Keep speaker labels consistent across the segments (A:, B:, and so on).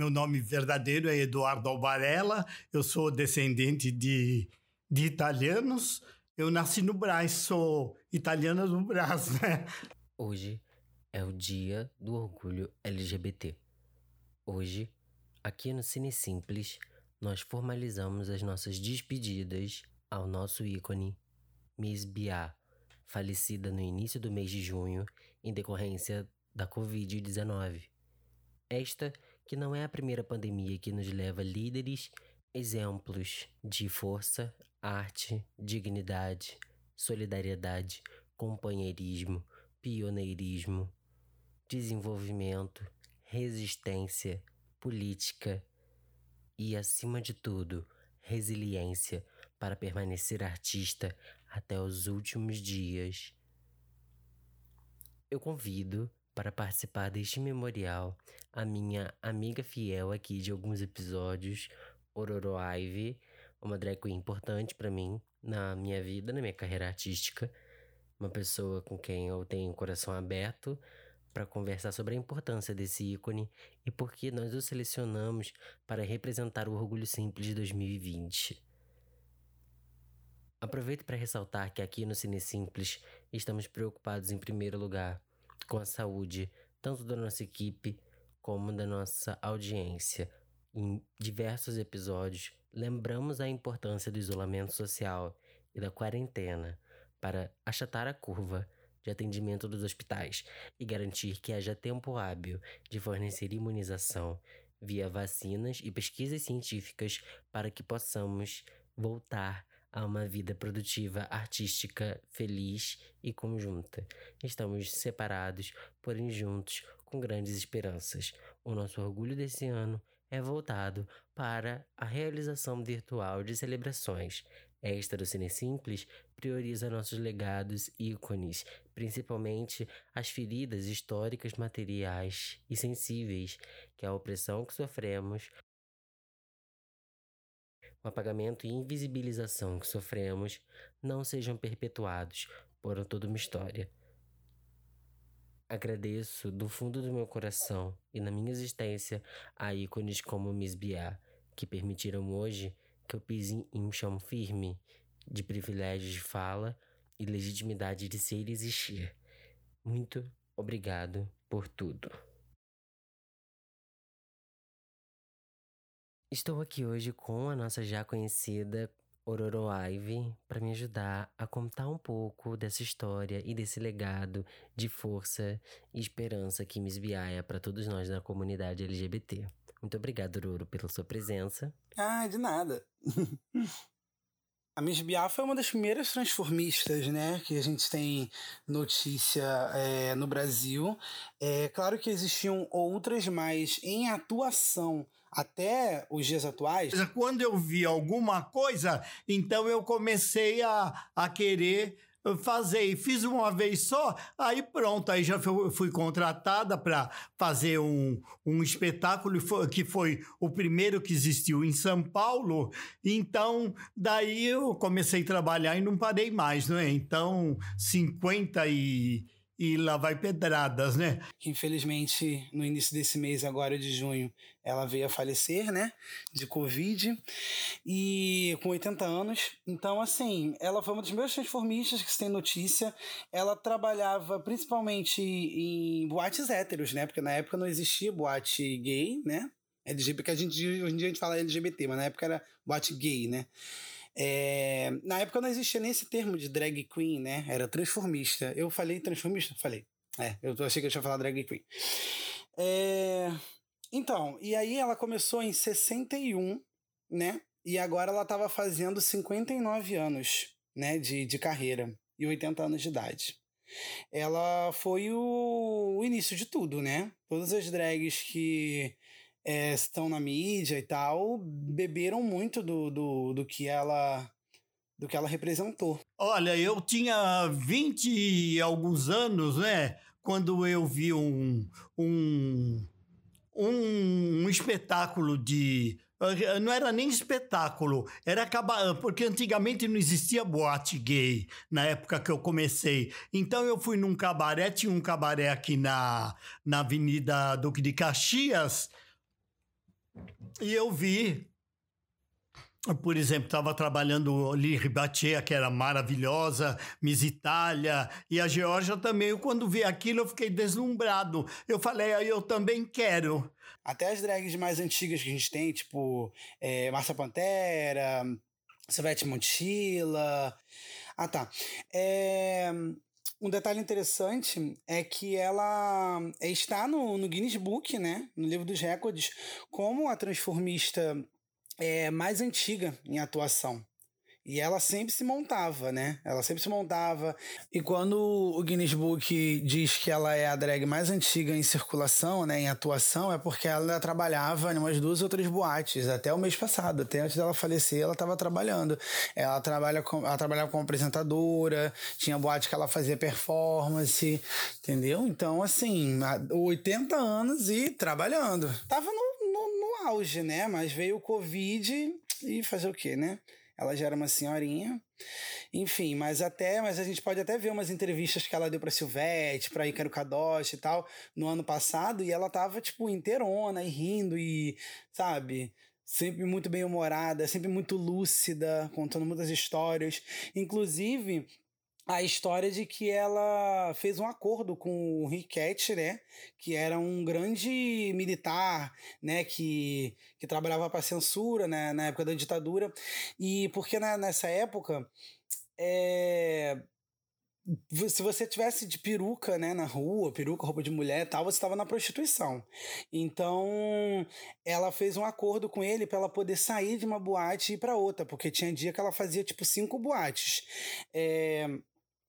A: Meu nome verdadeiro é Eduardo Albarella, eu sou descendente de, de italianos. Eu nasci no Brás, sou italiana do Brás, né?
B: Hoje é o dia do orgulho LGBT. Hoje, aqui no Cine Simples, nós formalizamos as nossas despedidas ao nosso ícone, Miss Bia, falecida no início do mês de junho em decorrência da Covid-19. Esta que não é a primeira pandemia que nos leva líderes, exemplos de força, arte, dignidade, solidariedade, companheirismo, pioneirismo, desenvolvimento, resistência, política e, acima de tudo, resiliência para permanecer artista até os últimos dias. Eu convido para participar deste memorial a minha amiga fiel aqui de alguns episódios, Ororo Ivy, uma drag queen importante para mim na minha vida, na minha carreira artística, uma pessoa com quem eu tenho o coração aberto para conversar sobre a importância desse ícone e por que nós o selecionamos para representar o Orgulho Simples de 2020. Aproveito para ressaltar que aqui no Cine Simples estamos preocupados em primeiro lugar com a saúde tanto da nossa equipe como da nossa audiência. Em diversos episódios, lembramos a importância do isolamento social e da quarentena para achatar a curva de atendimento dos hospitais e garantir que haja tempo hábil de fornecer imunização via vacinas e pesquisas científicas para que possamos voltar a uma vida produtiva, artística, feliz e conjunta. Estamos separados, porém juntos, com grandes esperanças. O nosso orgulho desse ano é voltado para a realização virtual de celebrações. Esta do Cine Simples prioriza nossos legados ícones, principalmente as feridas históricas materiais e sensíveis que a opressão que sofremos, o apagamento e invisibilização que sofremos não sejam perpetuados por toda uma história. Agradeço do fundo do meu coração e na minha existência a ícones como Miss Bia, que permitiram hoje que eu pise em um chão firme de privilégios de fala e legitimidade de ser e existir. Muito obrigado por tudo. Estou aqui hoje com a nossa já conhecida Ororo Ivy para me ajudar a contar um pouco dessa história e desse legado de força e esperança que Miss Bia é para todos nós na comunidade LGBT. Muito obrigado, Ororo, pela sua presença.
C: Ah, de nada. A Miss Biá foi uma das primeiras transformistas, né, que a gente tem notícia é, no Brasil. É claro que existiam outras, mas em atuação até os dias atuais.
A: Quando eu vi alguma coisa, então eu comecei a, a querer fazer e fiz uma vez só, aí pronto, aí já fui, fui contratada para fazer um, um espetáculo que foi o primeiro que existiu em São Paulo, então daí eu comecei a trabalhar e não parei mais, não é? Então, 50 e e lá vai pedradas, né?
C: Infelizmente, no início desse mês, agora de junho, ela veio a falecer, né? De Covid. E com 80 anos. Então, assim, ela foi uma das primeiras transformistas que se tem notícia. Ela trabalhava principalmente em boates héteros, né? Porque na época não existia boate gay, né? LGBT, que a gente, hoje em dia a gente fala LGBT, mas na época era boate gay, né? É, na época não existia nem esse termo de drag queen, né? Era transformista. Eu falei transformista? Falei. É, eu achei que eu tinha falado drag queen. É, então, e aí ela começou em 61, né? E agora ela estava fazendo 59 anos, né, de, de carreira e 80 anos de idade. Ela foi o, o início de tudo, né? Todas as drags que é, estão na mídia e tal, beberam muito do, do, do que ela do que ela representou.
A: Olha, eu tinha 20 e alguns anos, né? Quando eu vi um, um, um, espetáculo de não era nem espetáculo, era acabar, porque antigamente não existia boate gay na época que eu comecei. Então eu fui num cabaré, tinha um cabaré aqui na, na Avenida Duque de Caxias, E eu vi por exemplo, estava trabalhando ali Ribatia, que era maravilhosa, Miss Itália, e a Geórgia também. Eu, quando vi aquilo, eu fiquei deslumbrado. Eu falei, aí eu também quero.
C: Até as drags mais antigas que a gente tem, tipo é, Pantera, Silvete Montilla. Ah, tá. É, um detalhe interessante é que ela está no, no Guinness Book, né? No livro dos recordes, como a transformista é, mais antiga em atuação. E ela sempre se montava, né? Ela sempre se montava. E quando o Guinness Book diz que ela é a drag mais antiga em circulação, né, em atuação, é porque ela trabalhava em umas duas ou três boates até o mês passado, até antes dela falecer, ela estava trabalhando. Ela trabalha com, ela trabalhava como apresentadora, tinha boate que ela fazia performance, entendeu? Então, assim, 80 anos e trabalhando. Tava no, no, no auge, né? Mas veio o Covid e fazer o quê, né? Ela já era uma senhorinha. Enfim, mas até, mas a gente pode até ver umas entrevistas que ela deu para Silvete, para Ícaro Kadoshi e tal, no ano passado, e ela tava tipo inteirona e rindo e, sabe, sempre muito bem humorada, sempre muito lúcida, contando muitas histórias. Inclusive, a história de que ela fez um acordo com o Riquet, né, que era um grande militar, né, que, que trabalhava para censura, né, na época da ditadura, e porque né, nessa época é, se você tivesse de peruca, né, na rua, peruca, roupa de mulher, tal, você estava na prostituição. Então, ela fez um acordo com ele para ela poder sair de uma boate e ir para outra, porque tinha dia que ela fazia tipo cinco boates. É,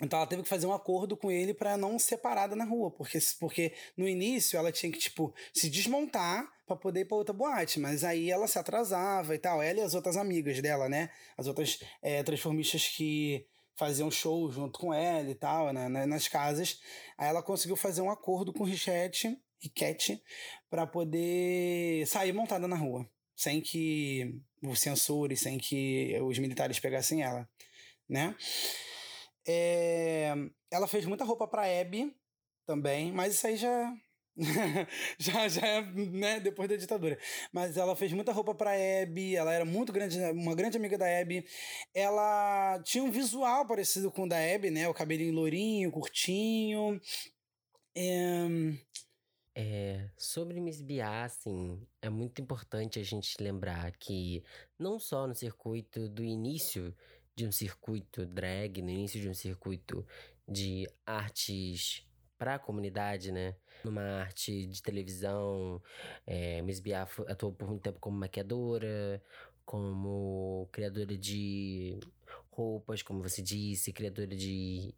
C: então ela teve que fazer um acordo com ele para não ser parada na rua, porque, porque no início ela tinha que, tipo, se desmontar para poder ir pra outra boate, mas aí ela se atrasava e tal, ela e as outras amigas dela, né? As outras é, transformistas que faziam show junto com ela e tal, né? nas casas. Aí ela conseguiu fazer um acordo com o Richette, Riquete para poder sair montada na rua, sem que o censure, sem que os militares pegassem ela, né? É, ela fez muita roupa pra Abby também, mas isso aí já. já, já é, né, depois da ditadura. Mas ela fez muita roupa pra Abby, ela era muito grande, uma grande amiga da Abby. Ela tinha um visual parecido com o da Abby, né? O cabelinho lourinho, curtinho. É...
B: É, sobre Miss Bia, assim, é muito importante a gente lembrar que não só no circuito do início de um circuito drag, no início de um circuito de artes para a comunidade, né? Numa arte de televisão, é, Miss Biaf atuou por muito tempo como maquiadora, como criadora de roupas, como você disse, criadora de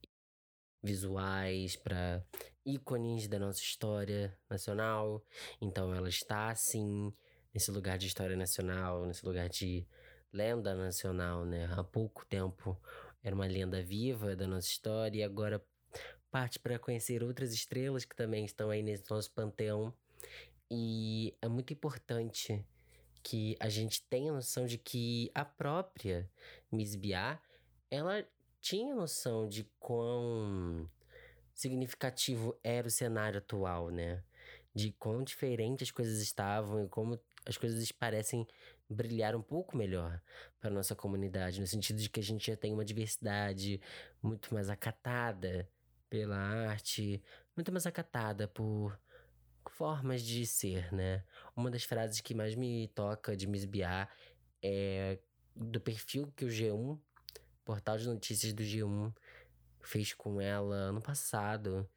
B: visuais para ícones da nossa história nacional. Então ela está assim nesse lugar de história nacional, nesse lugar de lenda nacional, né? Há pouco tempo era uma lenda viva da nossa história e agora parte para conhecer outras estrelas que também estão aí nesse nosso panteão. E é muito importante que a gente tenha noção de que a própria Miss Bia, ela tinha noção de quão significativo era o cenário atual, né? De quão diferentes as coisas estavam e como as coisas parecem brilhar um pouco melhor para nossa comunidade, no sentido de que a gente já tem uma diversidade muito mais acatada pela arte, muito mais acatada por formas de ser, né? Uma das frases que mais me toca de Miss Bia é do perfil que o G1, portal de notícias do G1, fez com ela no passado.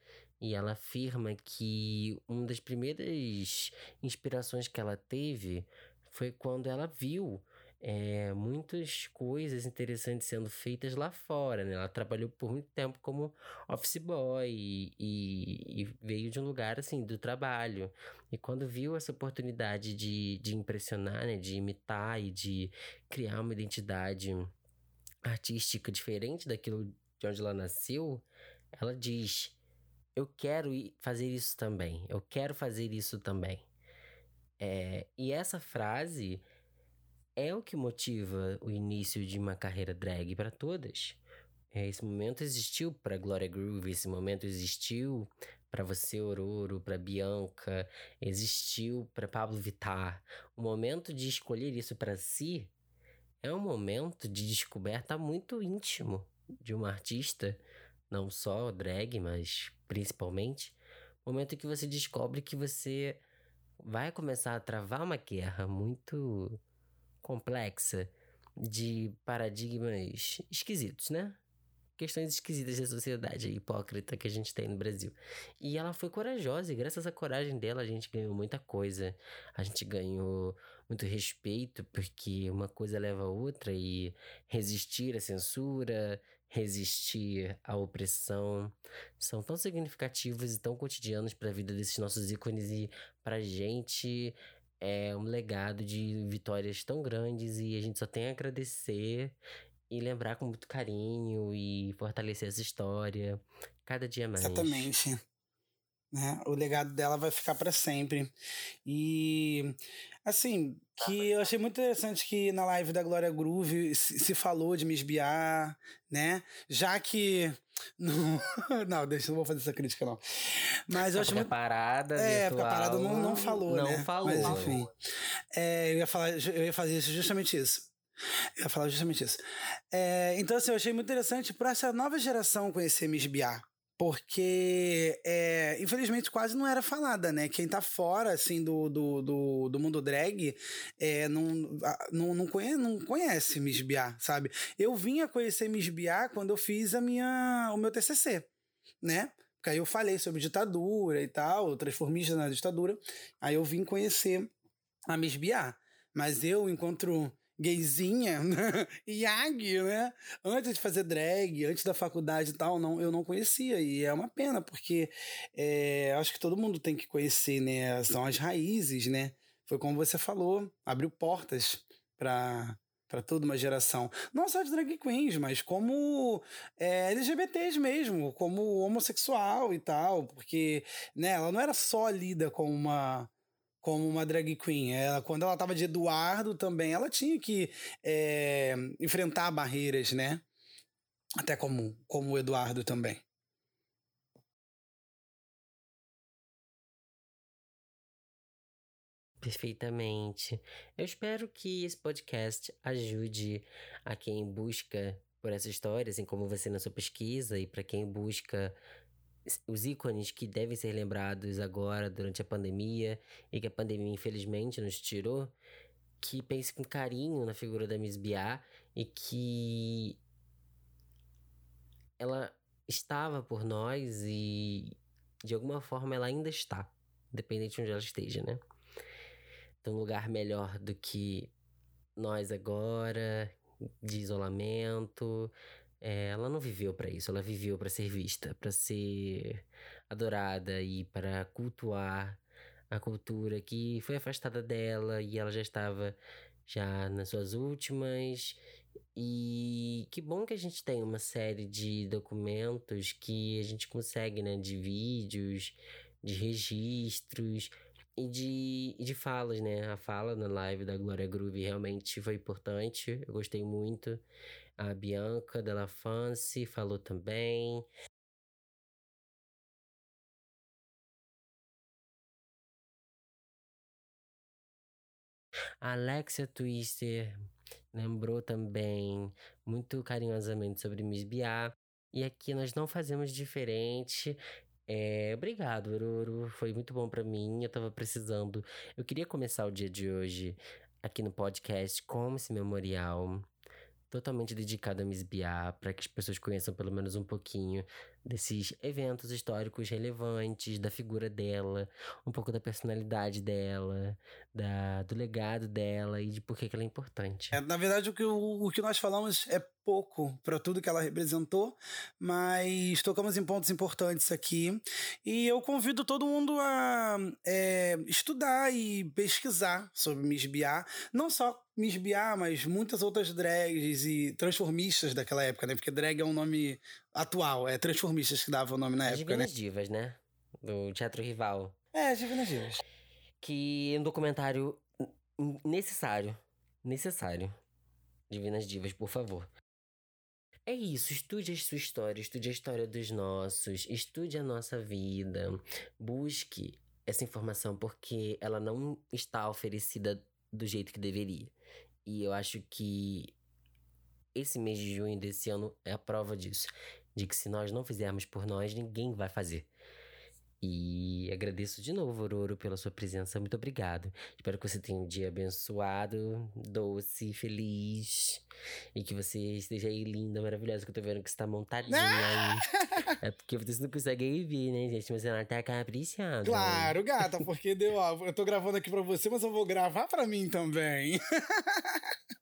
B: E ela afirma que uma das primeiras inspirações que ela teve foi quando ela viu é, muitas coisas interessantes sendo feitas lá fora, né? Ela trabalhou por muito tempo como office boy e, e, e, veio de um lugar, assim, do trabalho. E quando viu essa oportunidade de, de impressionar, né? De imitar e de criar uma identidade artística diferente daquilo de onde ela nasceu, ela diz... Eu quero fazer isso também. Eu quero fazer isso também. É, e essa frase é o que motiva o início de uma carreira drag para todas. É, esse momento existiu para Gloria Groove, esse momento existiu para você, Ororo, para Bianca, existiu para Pablo Vittar. O momento de escolher isso para si é um momento de descoberta muito íntimo de uma artista, não só drag, mas principalmente. Momento que você descobre que você vai começar a travar uma guerra muito complexa de paradigmas esquisitos, né? Questões esquisitas da sociedade hipócrita que a gente tem no Brasil. E ela foi corajosa, e graças à coragem dela, a gente ganhou muita coisa. A gente ganhou muito respeito, porque uma coisa leva a outra, e resistir à censura, resistir à opressão, são tão significativos e tão cotidianos para a vida desses nossos ícones e pra gente é um legado de vitórias tão grandes e a gente só tem a agradecer e lembrar com muito carinho e fortalecer essa história cada dia mais.
C: Exatamente. Né? O legado dela vai ficar para sempre. E assim, que eu achei muito interessante que na live da Glória Groove se, falou de Miss Biar, né? Já que não, não, deixa, não vou fazer essa crítica não. Mas eu acho muito
B: a parada
C: É,
B: virtual,
C: porque a parada não, não falou,
B: não
C: né?
B: falou.
C: Mas enfim. É, eu ia falar, eu ia fazer isso, justamente isso. Eu ia falar justamente isso. É, então, assim, eu achei muito interessante para essa nova geração conhecer Miss Biar porque é, infelizmente quase não era falada, né? Quem tá fora assim do, do, do, do mundo drag é, não, não, não, conhece, não conhece Miss Biá, sabe? Eu vim a conhecer Miss Biá quando eu fiz a minha, o meu TCC, né? Porque aí eu falei sobre ditadura e tal, transformista na ditadura. Aí eu vim conhecer a Miss Biá. Mas eu, enquanto gayzinha, Yag, né? Antes de fazer drag, antes da faculdade e tal, não, eu não conhecia. E é uma pena, porque é, acho que todo mundo tem que conhecer, né? São as raízes, né? Foi como você falou, abriu portas para para toda uma geração. Não só de drag queens, mas como é, LGBTs mesmo, como homossexual e tal, porque né, ela não era só lida como uma como uma drag queen. Ela, quando ela tava de Eduardo também, ela tinha que é, enfrentar barreiras, né? Até como, como o Eduardo também.
B: Perfeitamente. Eu espero que esse podcast ajude a quem busca por essa história, assim como você na sua pesquisa, e para quem busca os ícones que devem ser lembrados agora durante a pandemia e que a pandemia infelizmente nos tirou, que pense com carinho na figura da Miss Biá e que ela estava por nós e de alguma forma ela ainda está, independente de onde ela esteja, né? Então, um lugar melhor do que nós agora, de isolamento, é, ela não viveu para isso, ela viveu para ser vista, para ser adorada e para cultuar a cultura que foi afastada dela e ela já estava já nas suas últimas. E que bom que a gente tem uma série de documentos que a gente consegue, né, de vídeos, de registros e de, e de falas, né? A fala na live da Glória Groove realmente foi importante, eu gostei muito. A Bianca Della Fancy falou também. A Alexia Twister lembrou também muito carinhosamente sobre Miss Biá. E aqui nós não fazemos diferente. É, obrigado, Ururu. Foi muito bom para mim. Eu tava precisando. Eu queria começar o dia de hoje aqui no podcast com esse memorial totalmente dedicado a Miss Biá, para que as pessoas conheçam pelo menos um pouquinho desses eventos históricos relevantes, da figura dela, um pouco da personalidade dela, da, do legado dela e de por que, ela é importante.
C: É, na verdade, o que, o, o que nós falamos é pouco para tudo que ela representou, mas tocamos em pontos importantes aqui. E eu convido todo mundo a é, estudar e pesquisar sobre Miss Biá, não só Miss Biá, mas muitas outras drags e transformistas daquela época, né? Porque drag é um nome atual, é transformistas que davam o nome na
B: As
C: época, né?
B: Divinas Divas, né? Do Teatro Rival.
C: É, Divinas Divas.
B: Que é um documentário necessário. Necessário. Divinas Divas, por favor. É isso, estude a sua história, estude a história dos nossos, estude a nossa vida, busque essa informação porque ela não está oferecida do jeito que deveria. E eu acho que esse mês de junho desse ano é a prova disso. De que se nós não fizermos por nós, ninguém vai fazer. E agradeço de novo, Ororo, pela sua presença. Muito obrigado. Espero que você tenha um dia abençoado, doce, feliz. E que você esteja aí linda, maravilhosa, que eu tô vendo que você tá montadinha aí. É porque vocês não conseguem ver, né, gente? Mas ela tá caprichada.
C: Claro, gata, porque deu, ó, eu tô gravando aqui pra você, mas eu vou gravar pra mim também.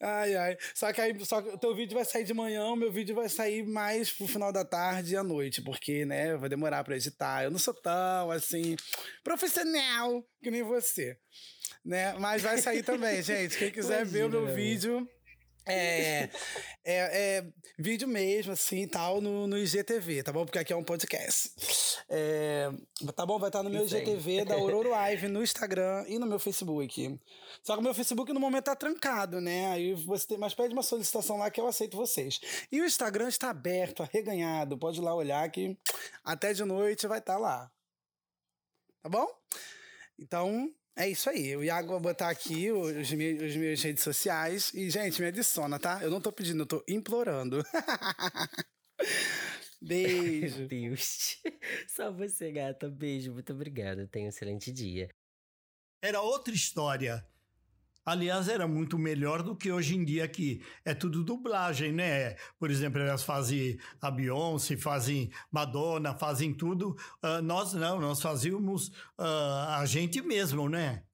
C: ai, ai. Só que aí, só que o teu vídeo vai sair de manhã, o meu vídeo vai sair mais pro final da tarde e à noite, porque, né, vai demorar pra editar. Eu não sou tão, assim, profissional que nem você, né? Mas vai sair também, gente. Quem quiser Imagina, ver o meu né? vídeo é, é, é, vídeo mesmo, assim, tal, no, no IGTV, tá bom? Porque aqui é um podcast. É, tá bom? Vai estar no meu IGTV da Aurora Live no Instagram e no meu Facebook. Só que o meu Facebook no momento tá trancado, né? Aí você tem, mas pede uma solicitação lá que eu aceito vocês. E o Instagram está aberto, arreganhado. Pode ir lá olhar que até de noite vai estar tá lá. Tá bom? Então, é isso aí. O Iago vai botar aqui os meus, os meus redes sociais. E, gente, me adiciona, tá? Eu não tô pedindo, eu tô implorando. Beijo.
B: Meu Deus. Só você, gata. Beijo. Muito obrigada. Tenha um excelente dia.
A: Era outra história. Aliás, era muito melhor do que hoje em dia, que é tudo dublagem, né? Por exemplo, elas fazem a Beyoncé, fazem Madonna, fazem tudo. Uh, nós não, nós fazíamos uh, a gente mesmo, né?